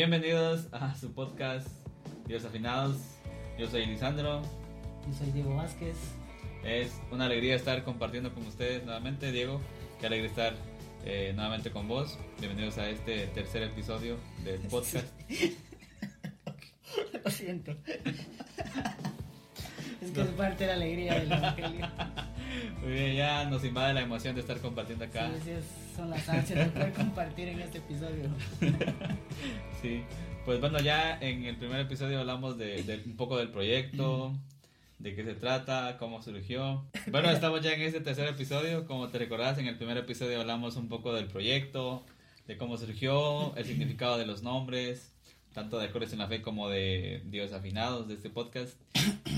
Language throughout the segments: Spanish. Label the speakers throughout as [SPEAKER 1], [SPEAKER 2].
[SPEAKER 1] Bienvenidos a su podcast Dios Afinados. Yo soy Lisandro.
[SPEAKER 2] Yo soy Diego Vázquez.
[SPEAKER 1] Es una alegría estar compartiendo con ustedes nuevamente, Diego. Qué alegría estar eh, nuevamente con vos. Bienvenidos a este tercer episodio del podcast.
[SPEAKER 2] Lo siento. Es que es parte de la alegría del Evangelio.
[SPEAKER 1] Muy bien, ya nos invade la emoción de estar compartiendo acá.
[SPEAKER 2] Sí, sí, son las ansias de poder compartir en este episodio.
[SPEAKER 1] Sí, pues bueno, ya en el primer episodio hablamos de, de un poco del proyecto, de qué se trata, cómo surgió. Bueno, estamos ya en este tercer episodio. Como te recordás, en el primer episodio hablamos un poco del proyecto, de cómo surgió, el significado de los nombres, tanto de Acordes en la Fe como de Dios Afinados de este podcast.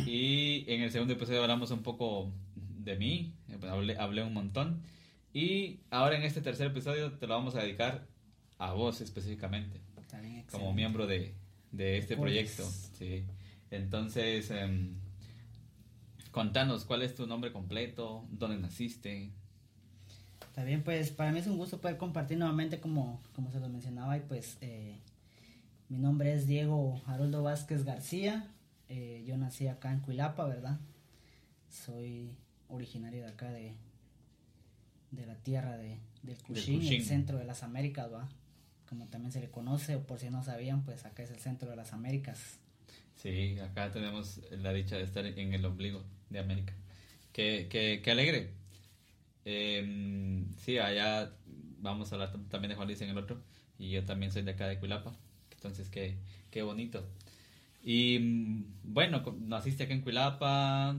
[SPEAKER 1] Y en el segundo episodio hablamos un poco de mí, pues, hablé, hablé un montón. Y ahora en este tercer episodio te lo vamos a dedicar a vos específicamente como miembro de, de este proyecto. Sí. Entonces, em, contanos cuál es tu nombre completo, dónde naciste.
[SPEAKER 2] Bien, pues para mí es un gusto poder compartir nuevamente como, como se lo mencionaba y pues eh, mi nombre es Diego Haroldo Vázquez García, Eh, yo nací acá en Cuilapa, ¿verdad? Soy originario de acá de, de la tierra de, del Cushing,
[SPEAKER 1] Cushing.
[SPEAKER 2] el centro de las Américas, ¿va? Como también se le conoce, o por si no sabían, pues acá es el centro de las Américas.
[SPEAKER 1] Sí, acá tenemos la dicha de estar en el ombligo de América. Qué, qué, qué alegre. Em, sí, allá vamos a hablar tam- también de Juan Luis en el otro. Y yo también soy de acá de Cuilapa. Entonces, qué, qué bonito. Y mm, bueno, naciste acá en Cuilapa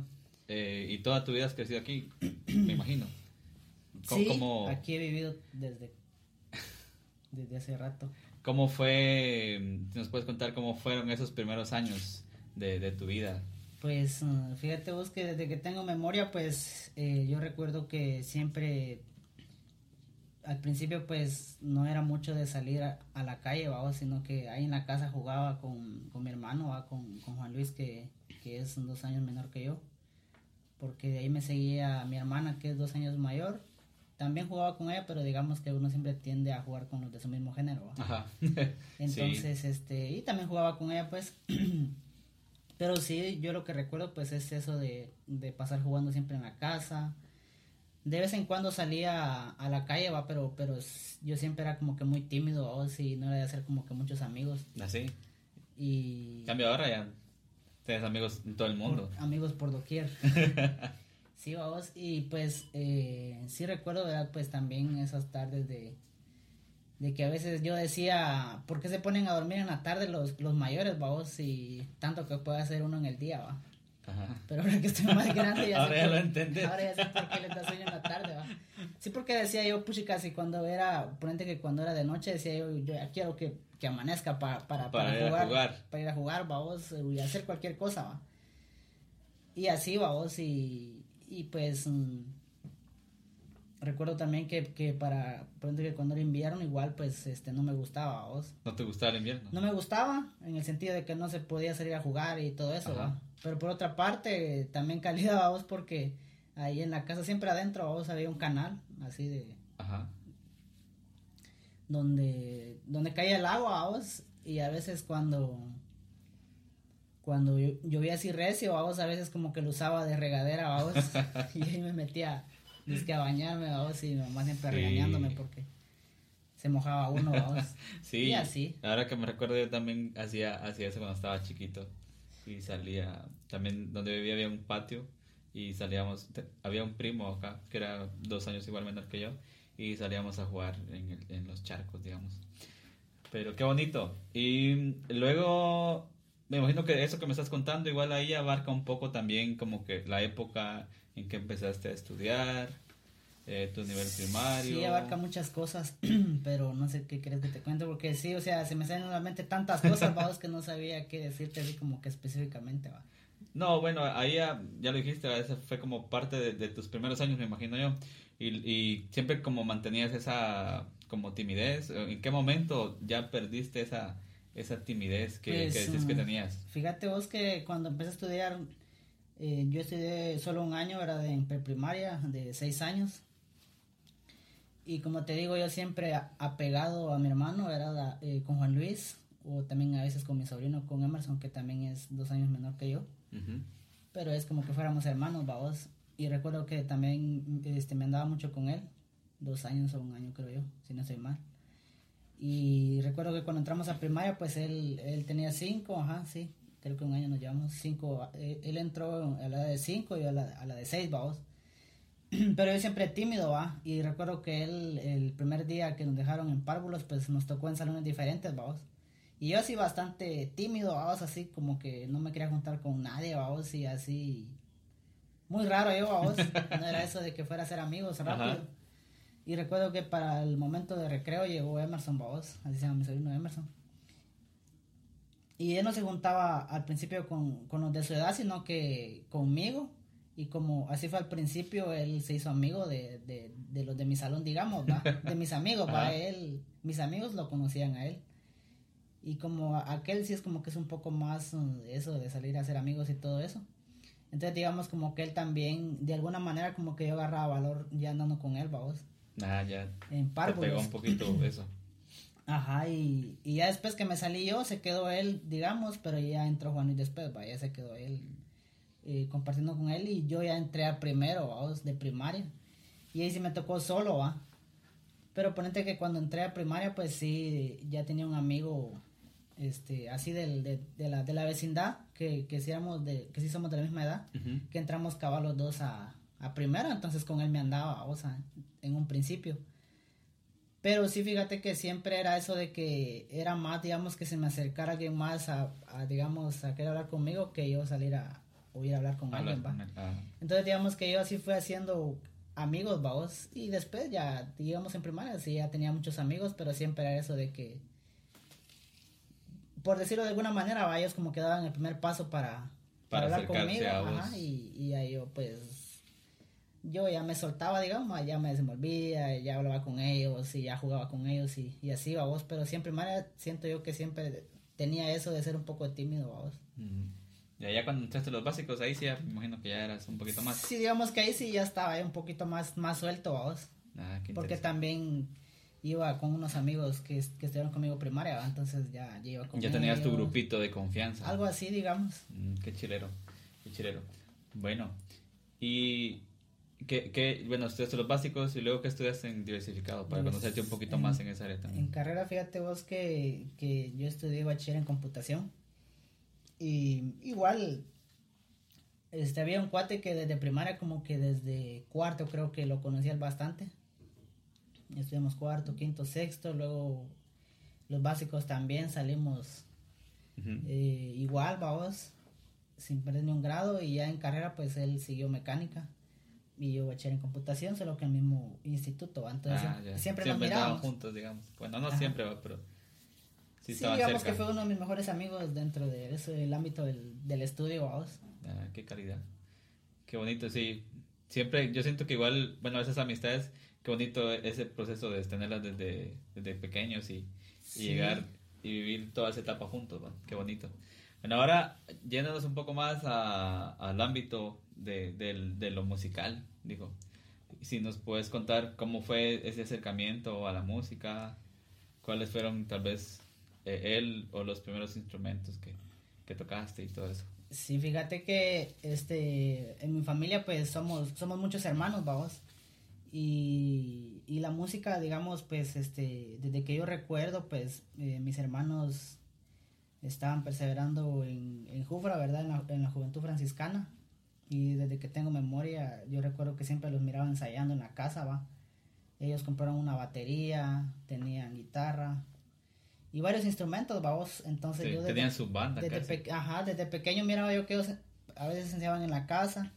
[SPEAKER 1] eh, y toda tu vida has crecido aquí, me imagino.
[SPEAKER 2] Sí,
[SPEAKER 1] ¿Cómo,
[SPEAKER 2] aquí he vivido desde, desde hace rato.
[SPEAKER 1] cómo fue? mm, ¿Nos puedes contar cómo fueron esos primeros años de, de tu vida?
[SPEAKER 2] Pues uh, fíjate vos que desde que tengo memoria, pues eh, yo recuerdo que siempre, al principio pues no era mucho de salir a, a la calle, ¿va? sino que ahí en la casa jugaba con, con mi hermano, ¿va? Con, con Juan Luis, que, que es dos años menor que yo, porque de ahí me seguía mi hermana, que es dos años mayor. También jugaba con ella, pero digamos que uno siempre tiende a jugar con los de su mismo género.
[SPEAKER 1] Ajá.
[SPEAKER 2] Entonces, este, y también jugaba con ella, pues. Pero sí, yo lo que recuerdo, pues, es eso de, de pasar jugando siempre en la casa. De vez en cuando salía a, la calle, va, pero, pero yo siempre era como que muy tímido, o si no era de hacer como que muchos amigos.
[SPEAKER 1] Así.
[SPEAKER 2] Y
[SPEAKER 1] En cambio ahora ya tienes amigos en todo el mundo.
[SPEAKER 2] por- amigos por doquier. sí, vamos, y pues, eh, sí recuerdo, ¿verdad? Pues también esas tardes de, de que a veces yo decía, ¿por qué se ponen a dormir en la tarde los, los mayores, vamos? Y tanto que puede hacer uno en el día, va.
[SPEAKER 1] Ajá.
[SPEAKER 2] Pero ahora que estoy más grande ya
[SPEAKER 1] Ahora
[SPEAKER 2] sé
[SPEAKER 1] ya
[SPEAKER 2] por-
[SPEAKER 1] lo entendés.
[SPEAKER 2] Ahora ya sé por qué les da sueño en la tarde, va. Sí, porque decía yo, puchi, casi cuando era, ponente que cuando era de noche decía yo, yo ya quiero que, que amanezca para, para,
[SPEAKER 1] Para ir a
[SPEAKER 2] jugar,
[SPEAKER 1] jugar.
[SPEAKER 2] Para ir a jugar, vamos, y hacer cualquier cosa, va. Y así, vamos, y, y pues... mm, recuerdo también que, que para, ponente que cuando era invierno igual, pues, este, no me gustaba, vamos.
[SPEAKER 1] ¿No te gustaba el invierno?
[SPEAKER 2] No me gustaba, en el sentido de que no se podía salir a jugar y todo eso. Pero por otra parte, también calidad, vamos, porque ahí en la casa, siempre adentro, vamos, había un canal, así de,
[SPEAKER 1] Ajá.
[SPEAKER 2] donde, donde caía el agua, vamos, y a veces cuando, cuando llo- llovía así recio, vamos, a veces como que lo usaba de regadera, vamos, y ahí me metía, dizque a bañarme, vamos, y mamá siempre
[SPEAKER 1] Sí.
[SPEAKER 2] regañándome porque se mojaba uno, vamos.
[SPEAKER 1] Sí.
[SPEAKER 2] Y así.
[SPEAKER 1] Ahora que me recuerdo yo también hacía, hacía eso cuando estaba chiquito. Y salía, también donde vivía había un patio y salíamos, había un primo acá que era dos años igual menor que yo y salíamos a jugar en, el- en los charcos, digamos. Pero qué bonito. Y luego, me imagino que eso que me estás contando igual ahí abarca un poco también como que la época en que empezaste a estudiar, eh, tu nivel primario.
[SPEAKER 2] Sí, abarca muchas cosas, pero no sé qué crees que te cuente, porque sí, o sea, se me salen a la mente tantas cosas, vamos, que no sabía qué decirte así como que específicamente, va.
[SPEAKER 1] No, bueno, ahí ya, ya lo dijiste, ese fue como parte de, de tus primeros años, me imagino yo. Y, y siempre como mantenías esa como timidez. ¿En qué momento ya perdiste esa, esa timidez que,
[SPEAKER 2] Pues,
[SPEAKER 1] que decías que tenías?
[SPEAKER 2] Fíjate vos que cuando empecé a estudiar, eh, yo estudié solo un año, era de preprimaria, de seis años. Y como te digo, yo siempre apegado a mi hermano, era eh, con Juan Luis. o también a veces con mi sobrino, con Emerson, que también es dos años menor que yo. Pero es como que fuéramos hermanos, vamos. Y recuerdo que también este, me andaba mucho con él, dos años o un año creo yo, si no estoy mal. Y recuerdo que cuando entramos a primaria, pues él, él tenía cinco, ajá, sí, creo que un año nos llevamos cinco. Eh, él, entró a la de cinco y a la, a la de seis, vamos. Pero él siempre tímido, va. Y recuerdo que él, el primer día que nos dejaron en párvulos, pues nos tocó en salones diferentes, vamos. Y yo así bastante tímido, vamos, así como que no me quería juntar con nadie, vamos, y así. Muy raro yo, vamos. No era eso de que fuera a ser amigos rápido. Y recuerdo que para el momento de recreo llegó Emerson, vamos, así se llama mi sobrino Emerson. Y él no se juntaba al principio con, con los de su edad, sino que conmigo y como así fue al principio, él se hizo amigo de, de, de los de mi salón, digamos, ¿va? de mis amigos, para él, mis amigos lo conocían a él. Y como aquel sí es como que es un poco más uh, eso de salir a ser amigos y todo eso. Entonces digamos como que él también, de alguna manera como que yo agarraba valor ya andando con él, vamos.
[SPEAKER 1] Ah, ya.
[SPEAKER 2] En
[SPEAKER 1] Te pegó un poquito eso.
[SPEAKER 2] Ajá, y, y ya después que me salí yo, se quedó él, digamos, pero ya entró Juan y después, va, ya se quedó él eh, compartiendo con él y yo ya entré a primero, ¿vamos? de primaria. Y ahí sí me tocó solo, ¿va? Pero ponente que cuando entré a primaria, pues sí, ya tenía un amigo, este, así del, de, de, la, de la vecindad, que, que, sí de, que sí somos de la misma edad, que entramos cabal los dos a, a primero, entonces con él me andaba, o sea, en un principio. Pero sí, fíjate que siempre era eso de que era más, digamos, que se me acercara alguien más a, a digamos, a querer hablar conmigo que yo salir a, o ir a hablar con alguien, ¿va? Entonces, digamos que yo así fui haciendo amigos, vamos, y después ya, digamos en primaria, sí, ya tenía muchos amigos, pero siempre era eso de que, por decirlo de alguna manera, ¿va? ellos como que daban el primer paso para, para, hablar conmigo, ajá, y, y ahí yo pues, yo ya me soltaba, digamos, ya me desenvolvía, ya hablaba con ellos, y ya jugaba con ellos, y, y así, vos, pero siempre primaria siento yo que siempre tenía eso de ser un poco tímido, vamos.
[SPEAKER 1] Ya, ya cuando entraste los básicos, ahí sí, me imagino que ya eras un poquito más.
[SPEAKER 2] Sí, digamos que ahí sí ya estaba un poquito más, más suelto, vos. Ah, qué Porque también iba con unos amigos que, que estuvieron conmigo primaria, entonces ya, ya iba con
[SPEAKER 1] Ya tenías tu grupito de confianza.
[SPEAKER 2] Algo así, digamos.
[SPEAKER 1] Mm, qué chilero, qué chilero. Bueno, y que, que, bueno, estudiaste los básicos y luego que estudiaste en diversificado para pues, conocerte un poquito más en esa área también.
[SPEAKER 2] En carrera, fíjate vos que, que yo estudié bachiller en computación. Y igual, este, había un cuate que desde primaria, como que desde cuarto creo que lo conocía bastante. Estudiamos cuarto, quinto, sexto, luego los básicos también salimos eh, igual, vamos, sin perder ni un grado y ya en carrera pues él siguió mecánica y yo echar en computación, solo que en el mismo instituto, entonces ah, siempre,
[SPEAKER 1] nos mirábamos. juntos, digamos. Bueno, no siempre, pero
[SPEAKER 2] Sí, digamos que fue uno de mis mejores amigos dentro de ese, el ámbito del, del estudio, vamos.
[SPEAKER 1] Ah, qué calidad. Qué bonito, sí. Siempre, yo siento que igual, bueno, esas amistades, qué bonito ese proceso de tenerlas desde, desde pequeños y, llegar y vivir toda esa etapa juntos. Qué bonito. Bueno, ahora yéndonos un poco más al ámbito de, de, lo musical, digo, si nos puedes contar cómo fue ese acercamiento a la música, cuáles fueron tal vez eh, él o los primeros instrumentos que, que tocaste y todo eso.
[SPEAKER 2] Sí, fíjate que este en mi familia pues somos somos muchos hermanos, vamos. Y, y la música, digamos, pues este desde que yo recuerdo, pues eh, mis hermanos estaban perseverando en, en Jufra, ¿verdad? En la, en la, juventud franciscana. Y desde que tengo memoria, yo recuerdo que siempre los miraba ensayando en la casa, ¿va? Ellos compraron una batería, tenían guitarra, y varios instrumentos, vamos. Entonces yo
[SPEAKER 1] tenían su banda
[SPEAKER 2] desde ajá, desde pequeño miraba yo que ellos a veces se enseñaban en la casa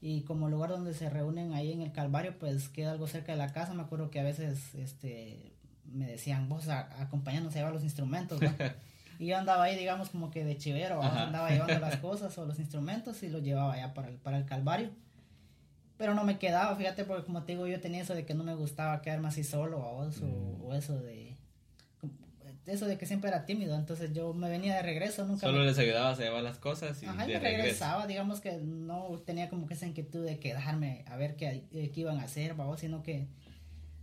[SPEAKER 2] y como lugar donde se reúnen ahí en el Calvario, pues queda algo cerca de la casa. Me acuerdo que a veces este me decían, vos acompañándonos a llevar los instrumentos, y yo andaba ahí, digamos, como que de chivero, andaba llevando las cosas o los instrumentos y los llevaba allá para el, para el Calvario. Pero no me quedaba, fíjate, porque como te digo, yo tenía eso de que no me gustaba quedarme así solo, o, mm. o eso de eso de que siempre era tímido, entonces yo me venía de regreso, nunca...
[SPEAKER 1] Solo les ayudaba a llevar las cosas y
[SPEAKER 2] Ajá, me regresaba, digamos que no tenía como que esa inquietud de quedarme a ver qué, qué iban a hacer, sino que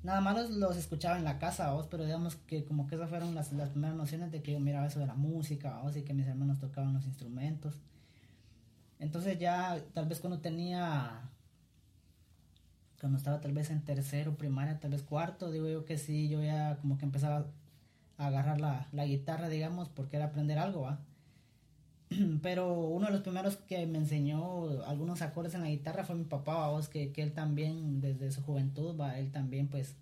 [SPEAKER 2] nada más los, escuchaba en la casa, vos, pero digamos que como que esas fueron las, las primeras nociones de que yo miraba eso de la música, vos, y que mis hermanos tocaban los instrumentos. Entonces ya, tal vez cuando tenía, cuando estaba tal vez en tercero, primaria, tal vez cuarto, digo yo que sí, yo ya como que empezaba a agarrar la, la guitarra, digamos, porque era aprender algo, ¿va? pero uno de los primeros que me enseñó algunos acordes en la guitarra fue mi papá, vos, que, que él también, desde su juventud, va, él también, pues,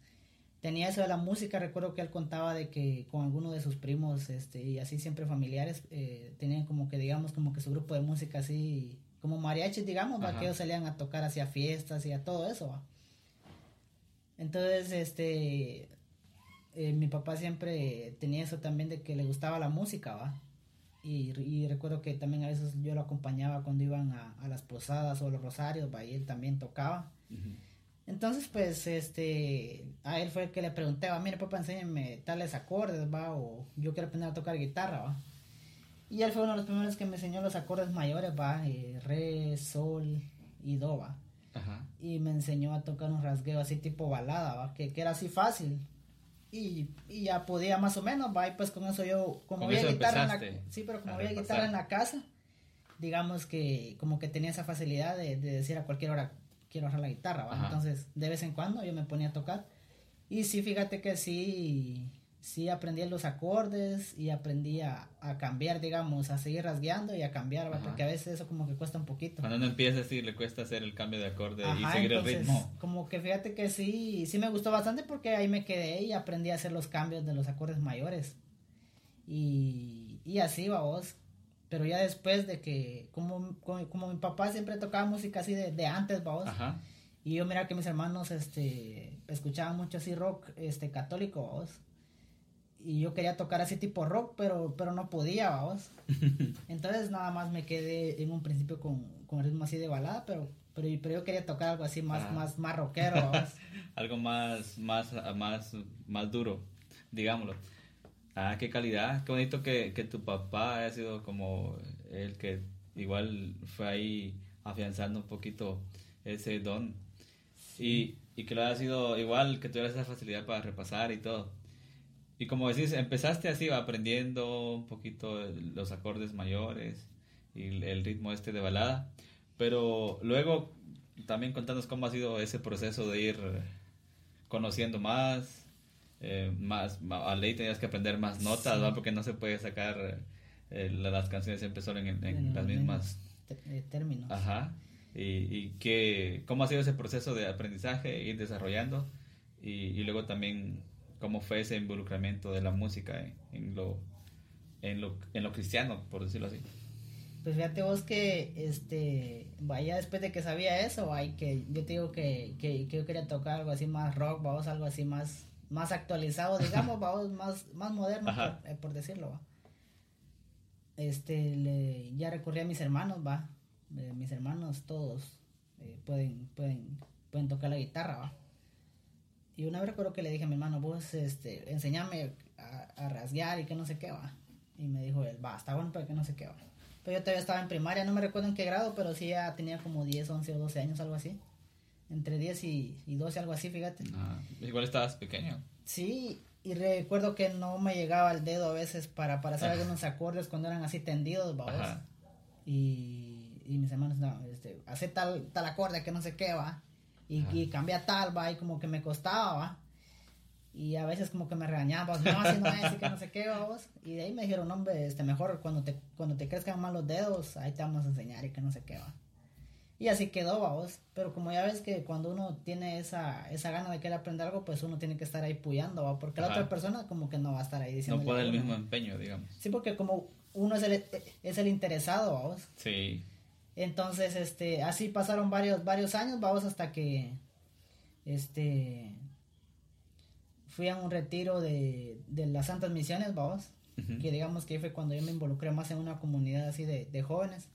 [SPEAKER 2] tenía eso de la música. Recuerdo que él contaba de que con alguno de sus primos, este, y así siempre familiares, eh, tenían como que, digamos, como que su grupo de música así, como mariachis, digamos, va, que ellos salían a tocar hacia fiestas y a todo eso, va. Entonces, este, eh, mi papá siempre tenía eso también de que le gustaba la música, va y, recuerdo que también a veces yo lo acompañaba cuando iban a, las posadas o los rosarios, y él también tocaba. Entonces, pues, este, a él fue el que le pregunté, mire papá, enséñeme tales acordes, va, o yo quiero aprender a tocar guitarra, va. Y él fue uno de los primeros que me enseñó los acordes mayores, va, eh, re, sol y do, va. Y me enseñó a tocar un rasgueo así tipo balada, va, que, que era así fácil, y, ya podía más o menos, va, y pues con eso yo, como había guitarra en la, sí, pero como había guitarra en la casa, digamos que como que tenía esa facilidad de, decir a cualquier hora quiero bajar la guitarra, ¿va? entonces de vez en cuando yo me ponía a tocar. Y sí, fíjate que sí, sí aprendí los acordes y aprendí a, cambiar, digamos, a seguir rasgueando y a cambiar, porque a veces eso como que cuesta un poquito.
[SPEAKER 1] Cuando uno empieza así, le cuesta hacer el cambio de acorde y seguir el ritmo.
[SPEAKER 2] Como que fíjate que sí, sí me gustó bastante porque ahí me quedé y aprendí a hacer los cambios de los acordes mayores. Y, y así va vos. Pero ya después de que, como, como, mi papá siempre tocaba música así de, de antes, vos. Y yo mira que mis hermanos este, escuchaban mucho así rock este, católico, vos y yo quería tocar así tipo rock, pero, pero no podía, vamos. Entonces nada más me quedé en un principio con, con ritmo así de balada, pero, pero, pero yo quería tocar algo así más, ah. más, más rockero,
[SPEAKER 1] algo más, más, más, más duro, digámoslo. Ah, qué calidad, qué bonito que, que tu papá haya sido como el que igual fue ahí afianzando un poquito ese don. Y, y que lo haya sido igual, que tuvieras esa facilidad para repasar y todo. Y como decís, empezaste así, aprendiendo un poquito los acordes mayores y el ritmo este de balada, pero luego también contanos cómo ha sido ese proceso de ir conociendo más, eh, más, a ley tenías que aprender más notas, porque no se puede sacar eh, las canciones siempre solo en, las mismas
[SPEAKER 2] eh, términos.
[SPEAKER 1] Ajá. Y, y que, cómo ha sido ese proceso de aprendizaje, ir desarrollando y, y luego también cómo fue ese involucramiento de la música en, lo, en, lo, en lo cristiano, por decirlo así.
[SPEAKER 2] Pues fíjate vos que, este, vaya después de que sabía eso, hay que yo te digo que, que, yo quería tocar algo así más rock, vamos, algo así más, más actualizado, digamos, vamos, más, más moderno, eh, por, decirlo, Este, le, ya recurrí a mis hermanos, va, eh, mis hermanos todos eh, pueden, pueden, pueden tocar la guitarra, va. Y una vez recuerdo que le dije a mi hermano, vos, este, enseñame a, rasguear y que no sé qué va. Y me dijo él, va, está bueno, pero que no sé qué va. Pero yo todavía estaba en primaria, no me recuerdo en qué grado, pero sí ya tenía como 10, 11 o 12 años, algo así. Entre 10 y, y 12, algo así, fíjate.
[SPEAKER 1] Ah, igual estabas pequeño.
[SPEAKER 2] Sí, y recuerdo que no me llegaba el dedo a veces para, para hacer algunos acordes cuando eran así tendidos, vamos. Y, y mis hermanos, no, este, hace tal, tal acorde que no sé qué va y, cambia tal, va, y como que me costaba, va. Y a veces como que me regañaban, no, así no es, y que no sé qué, vamos. Y de ahí me dijeron, hombre, este, mejor cuando te, cuando te crezcan más los dedos, ahí te vamos a enseñar y que no sé qué, va. Y así quedó, vamos. Pero como ya ves que cuando uno tiene esa, esa gana de querer aprender algo, pues uno tiene que estar ahí puyando, ¿va? Porque la otra persona como que no va a estar ahí diciendo.
[SPEAKER 1] No puede el mismo empeño, digamos.
[SPEAKER 2] Sí, porque como uno es el, es el interesado, vamos.
[SPEAKER 1] Sí.
[SPEAKER 2] Entonces, este, así pasaron varios, varios años, vamos, hasta que, este, fui a un retiro de, de las Santas Misiones, vamos, que digamos que fue cuando yo me involucré más en una comunidad así de, de jóvenes.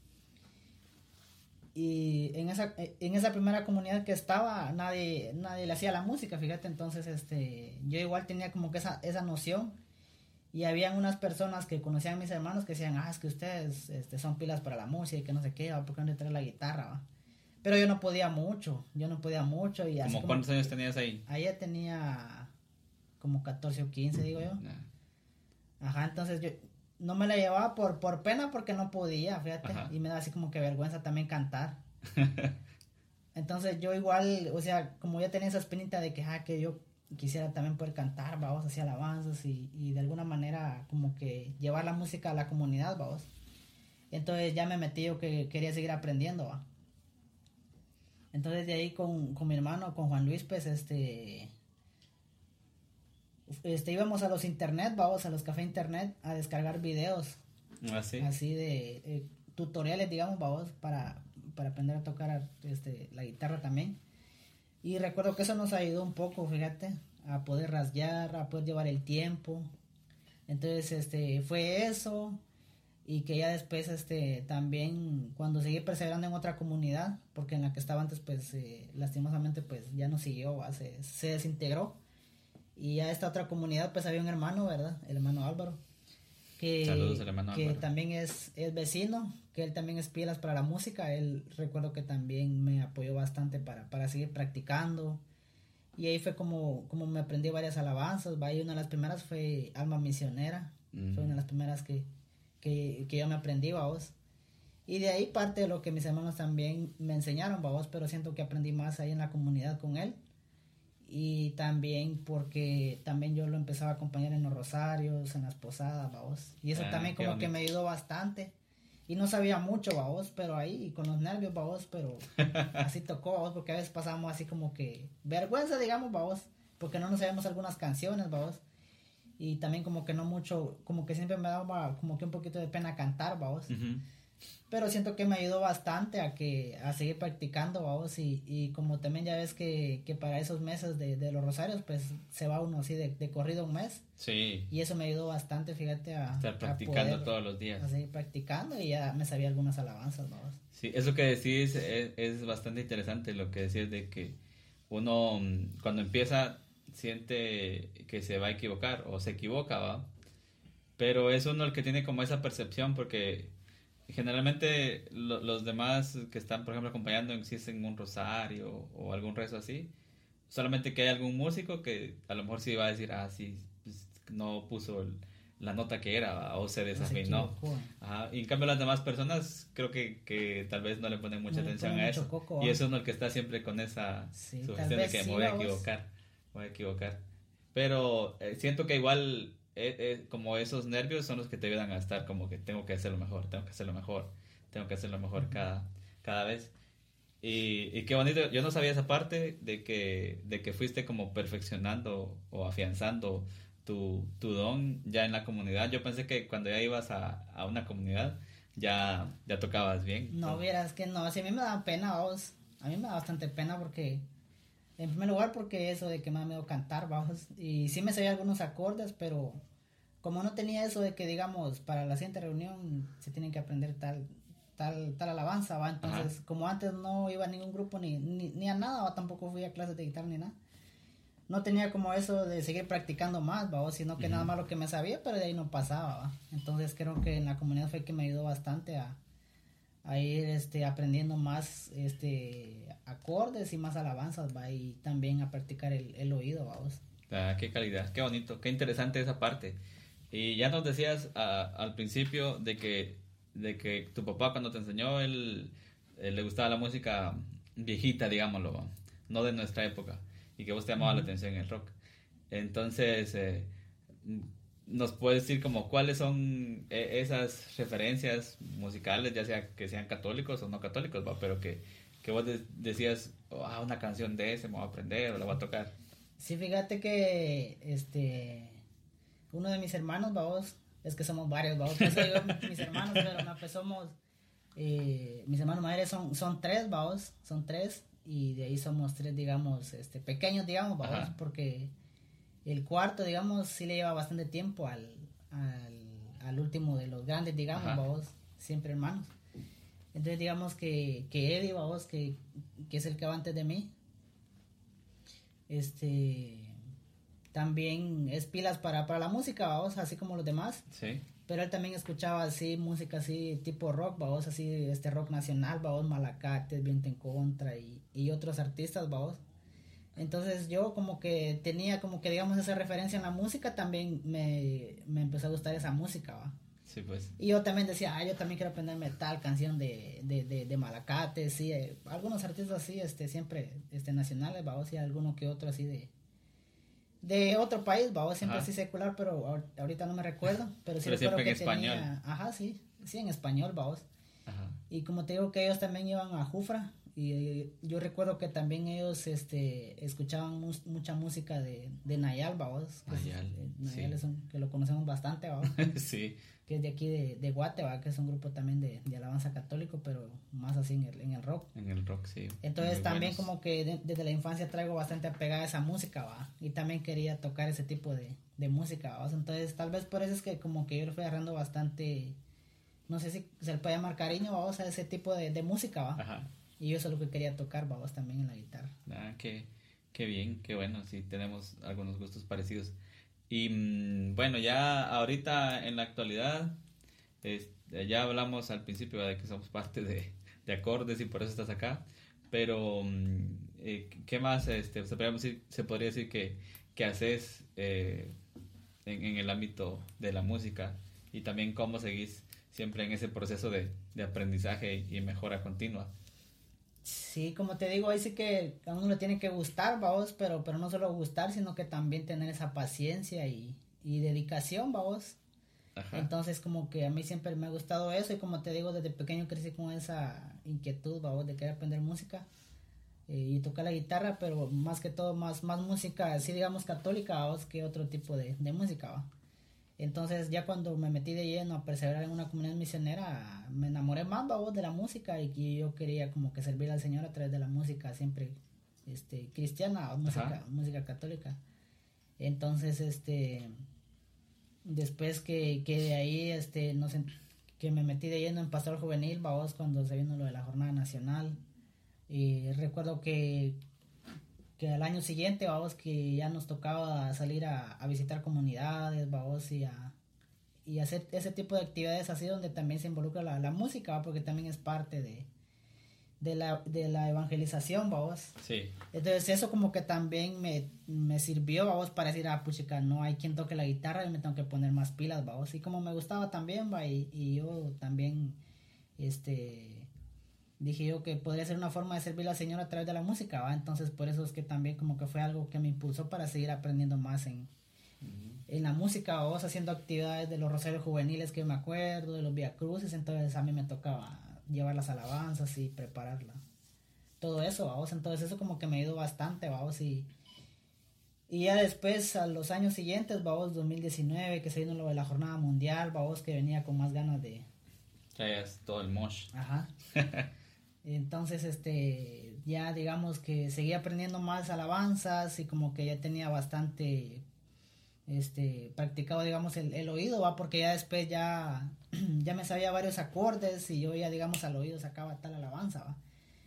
[SPEAKER 2] Y en esa, en esa primera comunidad que estaba, nadie, nadie le hacía la música, fíjate, entonces, este, yo igual tenía como que esa, esa noción y habían unas personas que conocían a mis hermanos que decían, ah, es que ustedes este, son pilas para la música y que no sé qué, ¿por qué no le traen la guitarra? Pero yo no podía mucho, yo no podía mucho. y así
[SPEAKER 1] ¿Como cuántos años tenías ahí?
[SPEAKER 2] Ahí ya tenía como 14 o 15, digo yo. Ajá, entonces yo no me la llevaba por, por pena porque no podía, fíjate. Y me da así como que vergüenza también cantar. entonces yo igual, o sea, como ya tenía esa espinita de que, ah, que yo quisiera también poder cantar, vamos, hacia alabanzas y, y de alguna manera como que llevar la música a la comunidad, vamos. Entonces ya me metí yo que quería seguir aprendiendo, va. Entonces de ahí con, con mi hermano, con Juan Luis, pues este este, íbamos a los internet, vamos a los cafés internet a descargar videos.
[SPEAKER 1] ¿Así?
[SPEAKER 2] ¿Ah, así de eh, tutoriales, digamos, vamos, para, para aprender a tocar este, la guitarra también. Y recuerdo que eso nos ayudó un poco, fíjate, a poder rasgar, a poder llevar el tiempo. Entonces, este, fue eso. Y que ya después, este, también, cuando seguí perseverando en otra comunidad, porque en la que estaba antes, pues, eh, lastimosamente, pues, ya no siguió, se, se desintegró. Y a esta otra comunidad, pues había un hermano, ¿verdad? El hermano Álvaro. Que,
[SPEAKER 1] Saludos hermano
[SPEAKER 2] que también es, es vecino, que él también es pilas para la música. Él recuerdo que también me apoyó bastante para, para seguir practicando. Y ahí fue como, como me aprendí varias alabanzas. Y una de las primeras fue Alma Misionera. Fue una de las primeras que, que, que yo me aprendí, vamos. Y de ahí parte de lo que mis hermanos también me enseñaron, vamos, pero siento que aprendí más ahí en la comunidad con él y también porque también yo lo empezaba a acompañar en los rosarios, en las posadas, vamos. Y eso ah, también como que me ayudó bastante. Y no sabía mucho, vamos, pero ahí con los nervios, vamos, pero así tocó, vamos, porque a veces pasábamos así como que vergüenza, digamos, vamos, porque no nos sabíamos algunas canciones, vamos. Y también como que no mucho, como que siempre me daba como que un poquito de pena cantar, vamos pero siento que me ayudó bastante a que a seguir practicando vamos y, y como también ya ves que, que para esos meses de, de, los rosarios pues se va uno así de, de, corrido un mes.
[SPEAKER 1] Sí.
[SPEAKER 2] Y eso me ayudó bastante fíjate a
[SPEAKER 1] estar practicando todos los días.
[SPEAKER 2] a seguir practicando y ya me sabía algunas alabanzas vamos.
[SPEAKER 1] Sí eso que decís es, es bastante interesante lo que decís de que uno mm, cuando empieza siente que se va a equivocar o se equivoca va pero es uno el que tiene como esa percepción porque generalmente los demás que están, por ejemplo, acompañando en si es en un rosario o algún rezo así, solamente que hay algún músico que a lo mejor sí va a decir, ah, sí, pues, no puso la nota que era o se desafinó. Y en cambio las demás personas creo que, que tal vez no le ponen mucha atención a eso. y eso es el que está siempre con esa sugestión de que me voy a equivocar, voy a equivocar. Pero eh, siento que igual eh, eh, como esos nervios son los que te ayudan a estar como que tengo que hacerlo mejor, tengo que hacerlo mejor, tengo que hacerlo mejor cada, cada vez. Y, y, qué bonito, yo no sabía esa parte de que, de que fuiste como perfeccionando o afianzando tu, tu don ya en la comunidad. Yo pensé que cuando ya ibas a, a una comunidad ya, ya tocabas bien.
[SPEAKER 2] No, vieras que no, si a mí me da pena, vos. A mí me da bastante pena porque en primer lugar porque eso de que me da miedo cantar, bajos. Y sí me sabía algunos acordes, pero como no tenía eso de que, digamos, para la siguiente reunión se tienen que aprender tal tal, tal alabanza, ¿va? Entonces, como antes no iba a ningún grupo ni, ni, a nada, ¿va? Tampoco fui a clases de guitarra ni nada. No tenía como eso de seguir practicando más, ¿va? Sino que nada más lo que me sabía, pero de ahí no pasaba, ¿va? Entonces creo que en la comunidad fue que me ayudó bastante a, a ir este, aprendiendo más este, acordes y más alabanzas, ¿va? Y también a practicar el, el oído, vamos.
[SPEAKER 1] Ah, qué calidad, qué bonito, qué interesante esa parte. Y ya nos decías al principio de que, de que tu papá cuando te enseñó, él, le gustaba la música viejita, digámoslo, no de nuestra época, y que vos te llamaba la atención el rock. Entonces, eh, nos puedes decir como cuáles son eh, esas referencias musicales, ya sea que sean católicos o no católicos, ¿va? pero que, que vos decías, oh, ah, una canción de ese me voy a aprender o la voy a tocar.
[SPEAKER 2] Sí, fíjate que este uno de mis hermanos, vamos, es que somos varios, vamos, pues, mis hermanos, pero no, pues somos, eh, mis hermanos mayores son, son tres, vamos, son tres, y de ahí somos tres, digamos, este, pequeños, digamos, vamos, porque el cuarto, digamos, sí le lleva bastante tiempo al, al, último de los grandes, digamos, vamos, siempre hermanos. Entonces, digamos que, que Eddie, vamos, que, que es el que va antes de mí, este también es pilas para, para la música, vamos, así como los demás.
[SPEAKER 1] Sí.
[SPEAKER 2] pero él también escuchaba así música así tipo rock, vamos, así este rock nacional, vamos, Malacates, Viento en Contra y, y otros artistas, vamos. Entonces yo como que tenía como que digamos esa referencia en la música, también me, me empezó a gustar esa música, va.
[SPEAKER 1] Sí, pues.
[SPEAKER 2] Y yo también decía, ah, yo también quiero aprender metal, canción de, de, de, de Malacate, sí, eh, algunos artistas así, este, siempre, este, nacionales, vamos, y alguno que otro así de, de otro país, vamos, siempre
[SPEAKER 1] Ajá.
[SPEAKER 2] así secular, pero ahor- ahorita no me recuerdo, pero sí
[SPEAKER 1] Pero siempre
[SPEAKER 2] que
[SPEAKER 1] en español.
[SPEAKER 2] tenía- ajá, sí, sí, en español, vamos.
[SPEAKER 1] Ajá.
[SPEAKER 2] Y como te digo que ellos también iban a Jufra y yo recuerdo que también ellos este escuchaban mucha música de, de Nayal, vamos. que es-
[SPEAKER 1] Nayal,
[SPEAKER 2] eh, Nayal
[SPEAKER 1] sí.
[SPEAKER 2] es un, que lo conocemos bastante, vamos,
[SPEAKER 1] sí.
[SPEAKER 2] que es de aquí de, de Guate, ¿va? que es un grupo también de, de alabanza católico, pero más así en el, en el rock.
[SPEAKER 1] En el rock, sí.
[SPEAKER 2] Entonces
[SPEAKER 1] Muy
[SPEAKER 2] también
[SPEAKER 1] buenos.
[SPEAKER 2] como que de- desde la infancia traigo bastante apegada a esa música, va. Y también quería tocar ese tipo de, de música, va. Entonces tal vez por eso es que como que yo le fui agarrando bastante, no sé si se le puede llamar cariño, vamos, a ese tipo de, de música, va.
[SPEAKER 1] Ajá.
[SPEAKER 2] Y eso es lo que quería tocar, vamos, también en la guitarra.
[SPEAKER 1] Ah, qué, qué bien, qué bueno, sí, tenemos algunos gustos parecidos. Y mm, bueno, ya ahorita en la actualidad, es- ya hablamos al principio de que somos parte de, de acordes y por eso estás acá, pero mm, eh, ¿qué más este, se, podría decir, se podría decir que, que haces eh, en, en el ámbito de la música y también cómo seguís siempre en ese proceso de, de aprendizaje y mejora continua?
[SPEAKER 2] Sí, como te digo, ahí sí que a uno le tiene que gustar, vamos, pero, pero no solo gustar, sino que también tener esa paciencia y, y dedicación, vamos.
[SPEAKER 1] Ajá.
[SPEAKER 2] Entonces como que a mí siempre me ha gustado eso y como te digo, desde pequeño crecí con esa inquietud, vamos, de querer aprender música eh, y tocar la guitarra, pero más que todo más, más música, así digamos católica, vamos, que otro tipo de, de música, ¿va? Entonces ya cuando me metí de lleno a perseverar en una comunidad misionera, me enamoré más, vamos, de la música y que yo quería como que servir al Señor a través de la música siempre este, cristiana o música, música católica. Entonces, este después que, que de ahí este no sé, que me metí de lleno en pastor juvenil vamos cuando se vino lo de la jornada nacional. Y recuerdo que que al año siguiente vamos que ya nos tocaba salir a, a visitar comunidades vamos y a y hacer ese tipo de actividades así donde también se involucra la, la música ¿va? porque también es parte de de la, de la evangelización vamos
[SPEAKER 1] Sí.
[SPEAKER 2] entonces eso como que también me, me sirvió, vamos, para decir, ah, puchica, no hay quien toque la guitarra y me tengo que poner más pilas, vamos. Y como me gustaba también, va, y, y yo también, este, dije yo que podría ser una forma de servir al Señor a través de la música, va. Entonces por eso es que también como que fue algo que me impulsó para seguir aprendiendo más en, en la música, vamos, haciendo actividades de los rosarios juveniles que me acuerdo, de los Via Cruces, entonces a mí me tocaba llevar las alabanzas y prepararla. Todo eso, vamos, entonces eso como que me ayudó bastante, vamos, y, y ya después, a los años siguientes, vamos, 2019, que se vino lo de la jornada mundial, vamos, que venía con más ganas de,
[SPEAKER 1] todo el mosh.
[SPEAKER 2] ajá, entonces, este, ya digamos que seguía aprendiendo más alabanzas y como que ya tenía bastante, este, practicado, digamos, el, el oído, va, porque ya después ya, ya me sabía varios acordes y yo ya, digamos, al oído sacaba tal alabanza, va.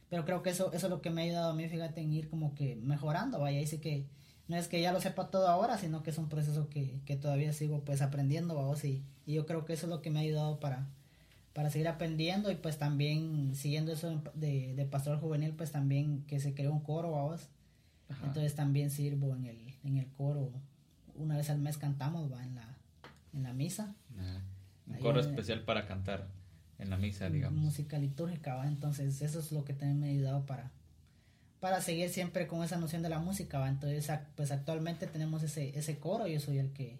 [SPEAKER 2] Pero creo que eso, eso es lo que me ha ayudado a mí, fíjate, en ir como que mejorando, vaya, que no es que ya lo sepa todo ahora, sino que es un proceso que, que todavía sigo pues aprendiendo, y, y yo creo que eso es lo que me ha ayudado para, para seguir aprendiendo y pues también siguiendo eso de, de pastoral juvenil, pues también que se creó un coro, vamos,
[SPEAKER 1] Ajá.
[SPEAKER 2] entonces también sirvo en el, en el coro, una vez al mes cantamos, va, en la, en la misa,
[SPEAKER 1] un
[SPEAKER 2] Ahí
[SPEAKER 1] coro especial para cantar en la misa, digamos.
[SPEAKER 2] música litúrgica, ¿va? Entonces eso es lo que también me ha ayudado para, para seguir siempre con esa noción de la música, ¿va? Entonces pues actualmente tenemos ese, ese coro, yo soy el que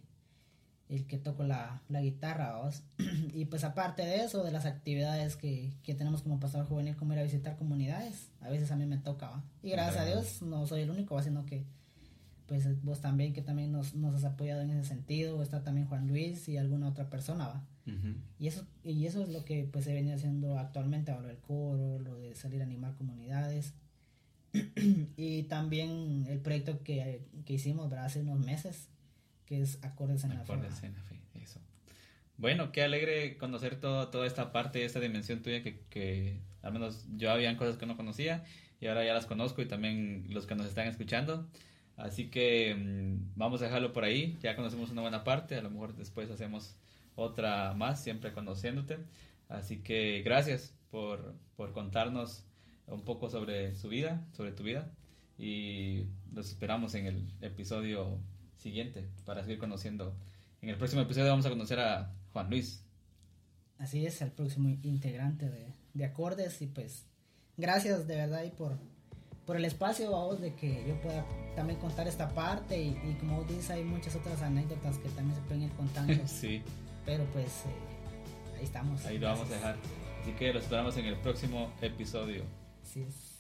[SPEAKER 2] el que toco la, la guitarra, ¿vamos? y pues aparte de eso, de las actividades que, que tenemos como pastor juvenil, como ir a visitar comunidades, a veces a mí me toca, ¿va? Y gracias a. Dios no soy el único, ¿va? Sino que pues vos también, que también nos, nos has apoyado en ese sentido, está también Juan Luis y alguna otra persona, ¿va? Y eso, y eso es lo que pues he venido haciendo actualmente, el coro, lo de salir a animar comunidades. y también el proyecto que, que hicimos ¿verdad? hace unos meses, que es Acordes en la Fe.
[SPEAKER 1] Acordes en la fe, eso. Bueno, qué alegre conocer todo, toda esta parte, esta dimensión tuya que, que al menos yo habían cosas que no conocía y ahora ya las conozco y también los que nos están escuchando. Así que mm, vamos a dejarlo por ahí, ya conocemos una buena parte, a lo mejor después hacemos otra más, siempre conociéndote. Así que gracias por, por contarnos un poco sobre su vida, sobre tu vida. Y los esperamos en el episodio siguiente para seguir conociendo. En el próximo episodio vamos a conocer a Juan Luis.
[SPEAKER 2] Así es, el próximo integrante de, de Acordes. Y pues, gracias de verdad y por, por el espacio, vamos, de que yo pueda también contar esta parte. Y, y como dices, hay muchas otras anécdotas que también se pueden ir contando.
[SPEAKER 1] sí.
[SPEAKER 2] Pero pues, eh, ahí estamos.
[SPEAKER 1] Ahí lo vamos a dejar. Así que lo esperamos en el próximo episodio.
[SPEAKER 2] Así es.